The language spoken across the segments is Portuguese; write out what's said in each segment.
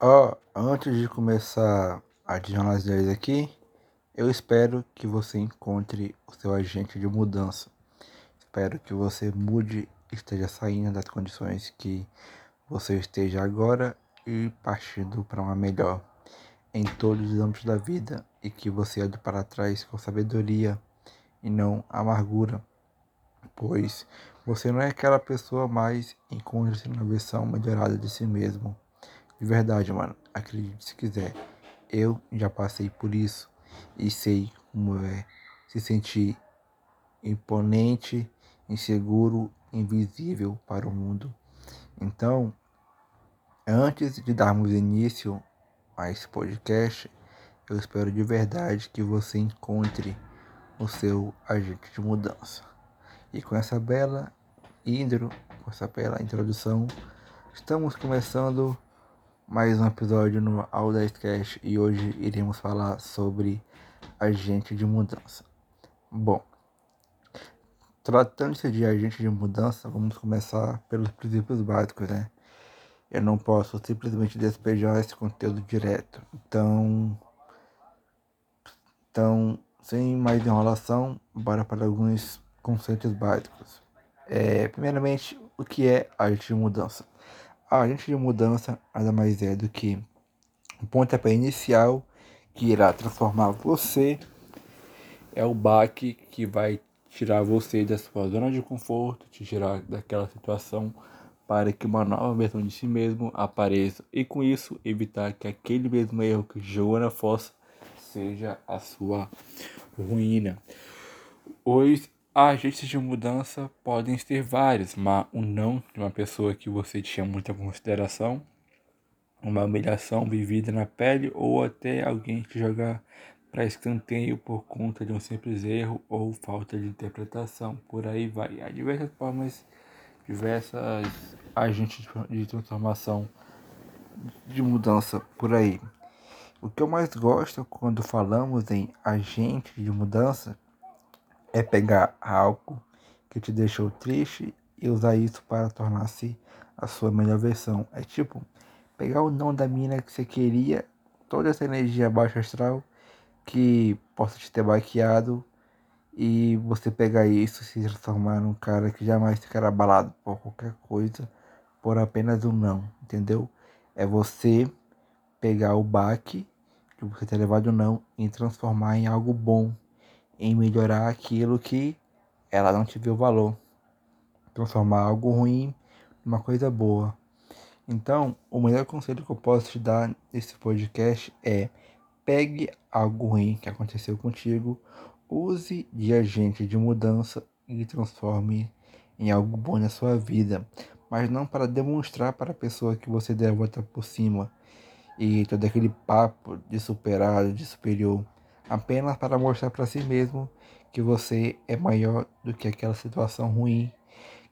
Ó, antes de começar a as ideias aqui, eu espero que você encontre o seu agente de mudança. Espero que você mude, esteja saindo das condições que você esteja agora e partindo para uma melhor em todos os âmbitos da vida e que você olhe para trás com sabedoria e não amargura, pois você não é aquela pessoa mais encontre-se na versão melhorada de si mesmo. De verdade, mano, acredite se quiser. Eu já passei por isso e sei como é se sentir imponente, inseguro, invisível para o mundo. Então, antes de darmos início a esse podcast, eu espero de verdade que você encontre o seu agente de mudança. E com essa bela intro, com essa bela introdução, estamos começando mais um episódio no Audacast e hoje iremos falar sobre agente de mudança. Bom, tratando-se de agente de mudança, vamos começar pelos princípios básicos, né? Eu não posso simplesmente despejar esse conteúdo direto. Então, então sem mais enrolação, bora para alguns conceitos básicos. É, primeiramente, o que é agente de mudança? A agente de mudança nada mais é do que o pontapé inicial que irá transformar você, é o baque que vai tirar você da sua zona de conforto, te tirar daquela situação para que uma nova versão de si mesmo apareça e com isso evitar que aquele mesmo erro que jogou na fossa seja a sua ruína. Os Agentes de mudança podem ser vários, mas um não de uma pessoa que você tinha muita consideração, uma humilhação vivida na pele ou até alguém te jogar para escanteio por conta de um simples erro ou falta de interpretação. Por aí vai. Há diversas formas, diversas agentes de transformação, de mudança por aí. O que eu mais gosto quando falamos em agente de mudança é pegar algo que te deixou triste e usar isso para tornar-se a sua melhor versão. É tipo, pegar o não da mina que você queria, toda essa energia baixa astral que possa te ter baqueado e você pegar isso e se transformar num cara que jamais ficará abalado por qualquer coisa, por apenas um não, entendeu? É você pegar o baque que você ter levado não e transformar em algo bom em melhorar aquilo que ela não te viu valor. Transformar algo ruim em uma coisa boa. Então, o melhor conselho que eu posso te dar nesse podcast é: pegue algo ruim que aconteceu contigo, use de agente de mudança e transforme em algo bom na sua vida, mas não para demonstrar para a pessoa que você deve voltar por cima e todo aquele papo de superado, de superior apenas para mostrar para si mesmo que você é maior do que aquela situação ruim,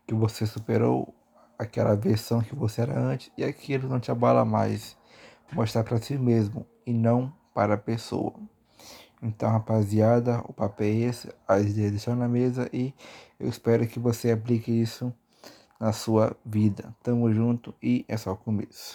que você superou aquela versão que você era antes e aquilo não te abala mais. Mostrar para si mesmo e não para a pessoa. Então, rapaziada, o papo é esse, as ideias estão na mesa e eu espero que você aplique isso na sua vida. Tamo junto e é só o começo.